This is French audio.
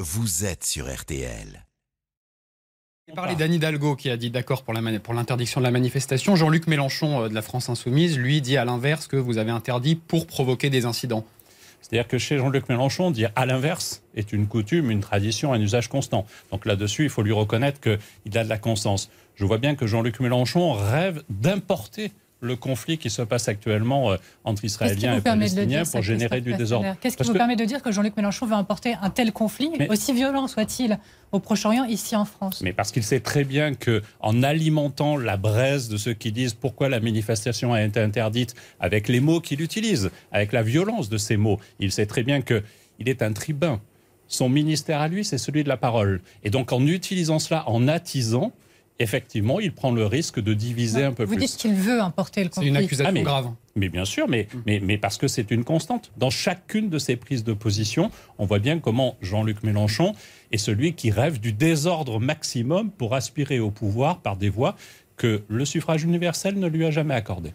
vous êtes sur RTL. On parlait d'Anne Hidalgo qui a dit d'accord pour l'interdiction de la manifestation. Jean-Luc Mélenchon euh, de la France Insoumise, lui, dit à l'inverse que vous avez interdit pour provoquer des incidents. C'est-à-dire que chez Jean-Luc Mélenchon, dire à l'inverse est une coutume, une tradition, un usage constant. Donc là-dessus, il faut lui reconnaître qu'il a de la constance. Je vois bien que Jean-Luc Mélenchon rêve d'importer le conflit qui se passe actuellement euh, entre Israéliens et Palestiniens pour générer du désordre. Qu'est-ce qui vous permet de dire que Jean-Luc Mélenchon veut importer un tel conflit, aussi violent soit-il, au Proche-Orient, ici en France Mais parce qu'il sait très bien que en alimentant la braise de ceux qui disent pourquoi la manifestation a été interdite, avec les mots qu'il utilise, avec la violence de ces mots, il sait très bien qu'il est un tribun. Son ministère à lui, c'est celui de la parole. Et donc en utilisant cela, en attisant, effectivement, il prend le risque de diviser un peu plus. Vous dites qu'il veut importer le conflit. C'est une accusation ah, grave. Mais bien sûr, mais, mm. mais, mais parce que c'est une constante. Dans chacune de ses prises de position, on voit bien comment Jean-Luc Mélenchon est celui qui rêve du désordre maximum pour aspirer au pouvoir par des voies que le suffrage universel ne lui a jamais accordées.